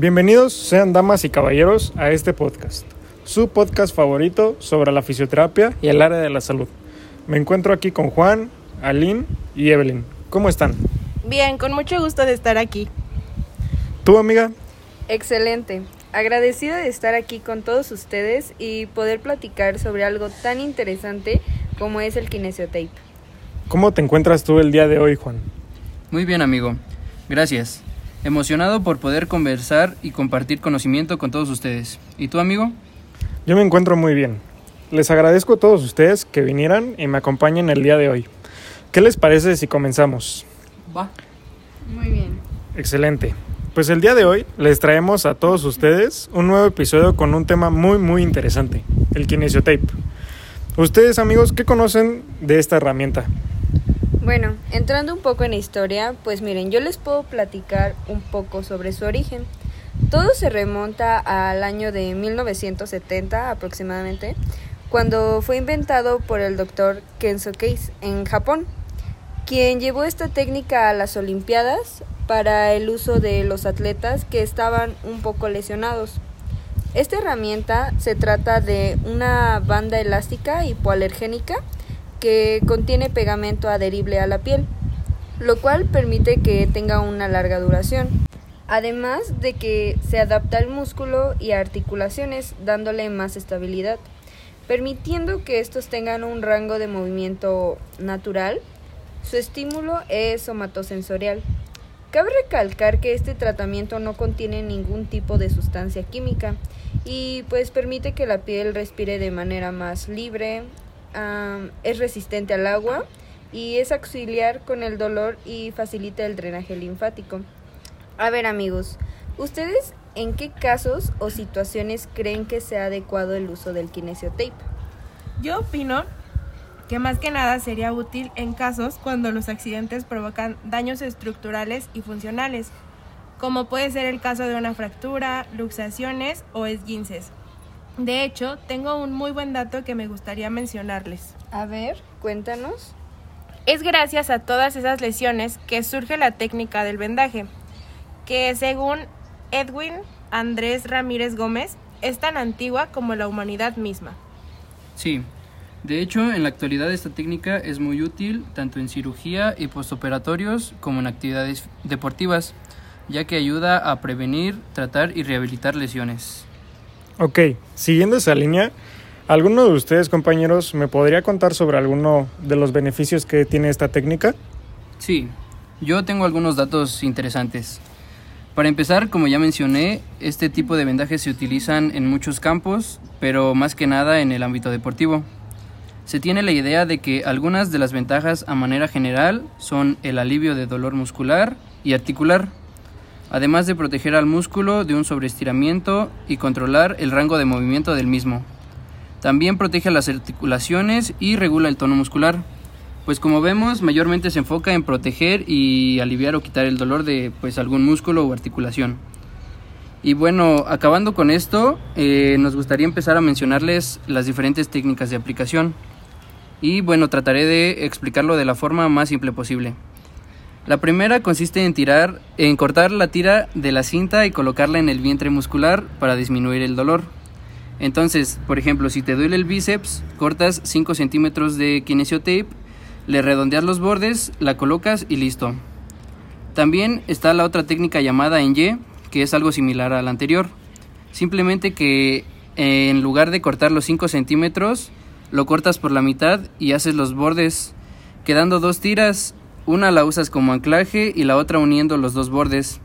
Bienvenidos sean damas y caballeros a este podcast, su podcast favorito sobre la fisioterapia y el área de la salud. Me encuentro aquí con Juan, Aline y Evelyn. ¿Cómo están? Bien, con mucho gusto de estar aquí. ¿Tú, amiga? Excelente. Agradecida de estar aquí con todos ustedes y poder platicar sobre algo tan interesante como es el kinesiotape. ¿Cómo te encuentras tú el día de hoy, Juan? Muy bien, amigo. Gracias. Emocionado por poder conversar y compartir conocimiento con todos ustedes. ¿Y tú, amigo? Yo me encuentro muy bien. Les agradezco a todos ustedes que vinieran y me acompañen el día de hoy. ¿Qué les parece si comenzamos? Va. Muy bien. Excelente. Pues el día de hoy les traemos a todos ustedes un nuevo episodio con un tema muy muy interesante, el kinesiotape. Ustedes amigos, ¿qué conocen de esta herramienta? Bueno, entrando un poco en la historia, pues miren, yo les puedo platicar un poco sobre su origen. Todo se remonta al año de 1970 aproximadamente, cuando fue inventado por el doctor Kenzo Case en Japón, quien llevó esta técnica a las Olimpiadas para el uso de los atletas que estaban un poco lesionados. Esta herramienta se trata de una banda elástica hipoalergénica que contiene pegamento adherible a la piel, lo cual permite que tenga una larga duración. Además de que se adapta al músculo y a articulaciones, dándole más estabilidad, permitiendo que estos tengan un rango de movimiento natural. Su estímulo es somatosensorial. Cabe recalcar que este tratamiento no contiene ningún tipo de sustancia química y pues permite que la piel respire de manera más libre, es resistente al agua y es auxiliar con el dolor y facilita el drenaje linfático. A ver amigos, ¿ustedes en qué casos o situaciones creen que sea adecuado el uso del kinesiotape? Yo opino que más que nada sería útil en casos cuando los accidentes provocan daños estructurales y funcionales, como puede ser el caso de una fractura, luxaciones o esguinces. De hecho, tengo un muy buen dato que me gustaría mencionarles. A ver, cuéntanos. Es gracias a todas esas lesiones que surge la técnica del vendaje, que según Edwin Andrés Ramírez Gómez es tan antigua como la humanidad misma. Sí, de hecho en la actualidad esta técnica es muy útil tanto en cirugía y postoperatorios como en actividades deportivas, ya que ayuda a prevenir, tratar y rehabilitar lesiones. Ok, siguiendo esa línea, ¿alguno de ustedes compañeros me podría contar sobre alguno de los beneficios que tiene esta técnica? Sí, yo tengo algunos datos interesantes. Para empezar, como ya mencioné, este tipo de vendajes se utilizan en muchos campos, pero más que nada en el ámbito deportivo. Se tiene la idea de que algunas de las ventajas a manera general son el alivio de dolor muscular y articular, además de proteger al músculo de un sobreestiramiento y controlar el rango de movimiento del mismo. También protege las articulaciones y regula el tono muscular, pues como vemos mayormente se enfoca en proteger y aliviar o quitar el dolor de pues algún músculo o articulación. Y bueno, acabando con esto, eh, nos gustaría empezar a mencionarles las diferentes técnicas de aplicación. Y bueno, trataré de explicarlo de la forma más simple posible. La primera consiste en tirar, en cortar la tira de la cinta y colocarla en el vientre muscular para disminuir el dolor. Entonces, por ejemplo, si te duele el bíceps, cortas 5 centímetros de kinesiotape, le redondeas los bordes, la colocas y listo. También está la otra técnica llamada en Y, que es algo similar a la anterior. Simplemente que en lugar de cortar los 5 centímetros, lo cortas por la mitad y haces los bordes, quedando dos tiras una la usas como anclaje y la otra uniendo los dos bordes.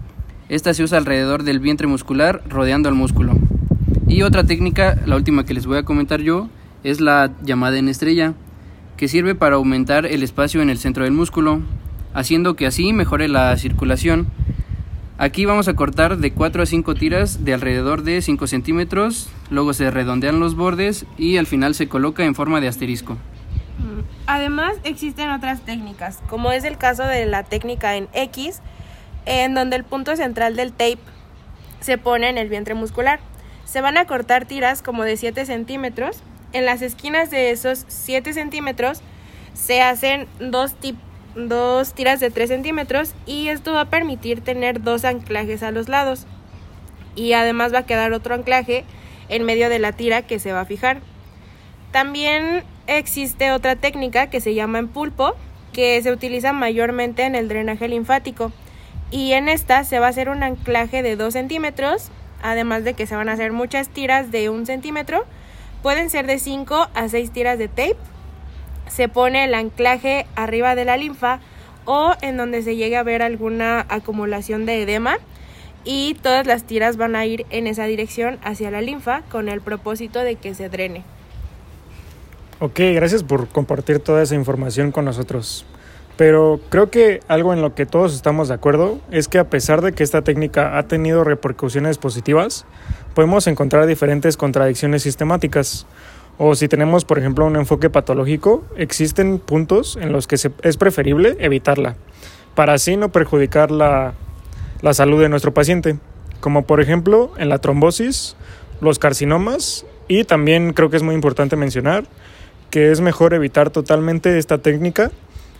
Esta se usa alrededor del vientre muscular, rodeando al músculo. Y otra técnica, la última que les voy a comentar yo, es la llamada en estrella, que sirve para aumentar el espacio en el centro del músculo, haciendo que así mejore la circulación. Aquí vamos a cortar de 4 a 5 tiras de alrededor de 5 centímetros, luego se redondean los bordes y al final se coloca en forma de asterisco. Además, existen otras técnicas, como es el caso de la técnica en X, en donde el punto central del tape se pone en el vientre muscular. Se van a cortar tiras como de 7 centímetros. En las esquinas de esos 7 centímetros se hacen dos, dos tiras de 3 centímetros y esto va a permitir tener dos anclajes a los lados. y además va a quedar otro anclaje en medio de la tira que se va a fijar. También existe otra técnica que se llama en pulpo, que se utiliza mayormente en el drenaje linfático. Y en esta se va a hacer un anclaje de 2 centímetros, además de que se van a hacer muchas tiras de 1 centímetro. Pueden ser de 5 a 6 tiras de tape. Se pone el anclaje arriba de la linfa o en donde se llegue a ver alguna acumulación de edema y todas las tiras van a ir en esa dirección hacia la linfa con el propósito de que se drene. Ok, gracias por compartir toda esa información con nosotros. Pero creo que algo en lo que todos estamos de acuerdo es que a pesar de que esta técnica ha tenido repercusiones positivas, podemos encontrar diferentes contradicciones sistemáticas. O si tenemos, por ejemplo, un enfoque patológico, existen puntos en los que es preferible evitarla, para así no perjudicar la, la salud de nuestro paciente, como por ejemplo en la trombosis, los carcinomas y también creo que es muy importante mencionar que es mejor evitar totalmente esta técnica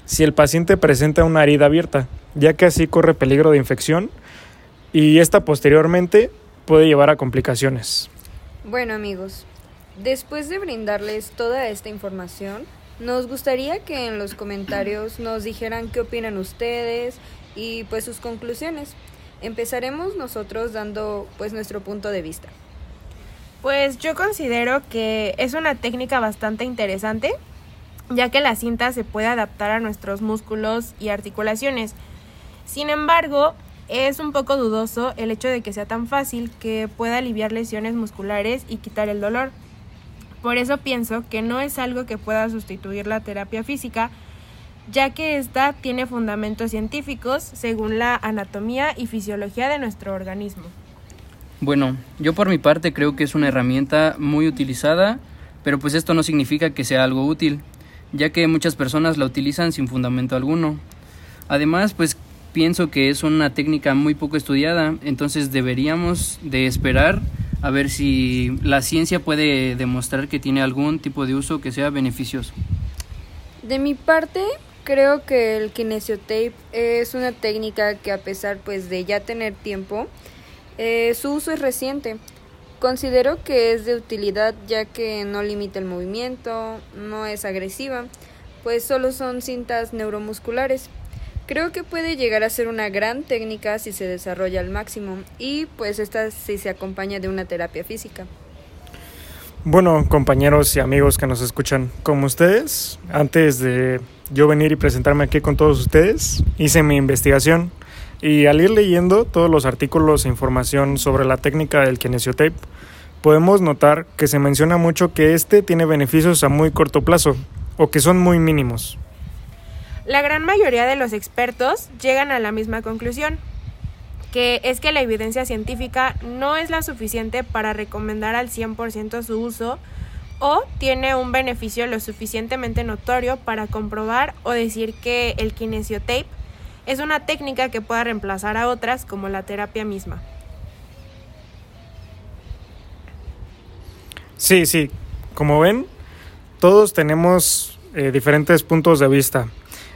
si el paciente presenta una herida abierta, ya que así corre peligro de infección y esta posteriormente puede llevar a complicaciones. Bueno amigos, después de brindarles toda esta información, nos gustaría que en los comentarios nos dijeran qué opinan ustedes y pues sus conclusiones. Empezaremos nosotros dando pues nuestro punto de vista. Pues yo considero que es una técnica bastante interesante, ya que la cinta se puede adaptar a nuestros músculos y articulaciones. Sin embargo, es un poco dudoso el hecho de que sea tan fácil que pueda aliviar lesiones musculares y quitar el dolor. Por eso pienso que no es algo que pueda sustituir la terapia física, ya que ésta tiene fundamentos científicos según la anatomía y fisiología de nuestro organismo. Bueno, yo por mi parte creo que es una herramienta muy utilizada, pero pues esto no significa que sea algo útil, ya que muchas personas la utilizan sin fundamento alguno. Además, pues pienso que es una técnica muy poco estudiada, entonces deberíamos de esperar a ver si la ciencia puede demostrar que tiene algún tipo de uso que sea beneficioso. De mi parte, creo que el kinesiotape es una técnica que a pesar pues de ya tener tiempo, eh, su uso es reciente. Considero que es de utilidad ya que no limita el movimiento, no es agresiva, pues solo son cintas neuromusculares. Creo que puede llegar a ser una gran técnica si se desarrolla al máximo y pues esta si se acompaña de una terapia física. Bueno, compañeros y amigos que nos escuchan, como ustedes, antes de yo venir y presentarme aquí con todos ustedes, hice mi investigación y al ir leyendo todos los artículos e información sobre la técnica del kinesiotape, podemos notar que se menciona mucho que este tiene beneficios a muy corto plazo o que son muy mínimos. La gran mayoría de los expertos llegan a la misma conclusión, que es que la evidencia científica no es la suficiente para recomendar al 100% su uso o tiene un beneficio lo suficientemente notorio para comprobar o decir que el kinesiotape es una técnica que pueda reemplazar a otras como la terapia misma. Sí, sí, como ven, todos tenemos eh, diferentes puntos de vista.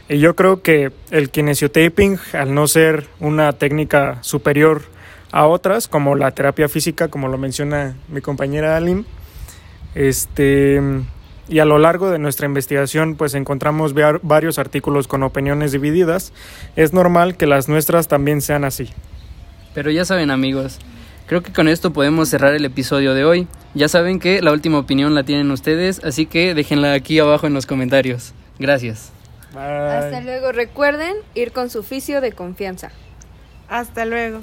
Y yo creo que el kinesiotaping, al no ser una técnica superior a otras, como la terapia física, como lo menciona mi compañera Aline, este, y a lo largo de nuestra investigación pues encontramos varios artículos con opiniones divididas. Es normal que las nuestras también sean así. Pero ya saben amigos, creo que con esto podemos cerrar el episodio de hoy. Ya saben que la última opinión la tienen ustedes, así que déjenla aquí abajo en los comentarios. Gracias. Hasta luego. Recuerden ir con su oficio de confianza. Hasta luego.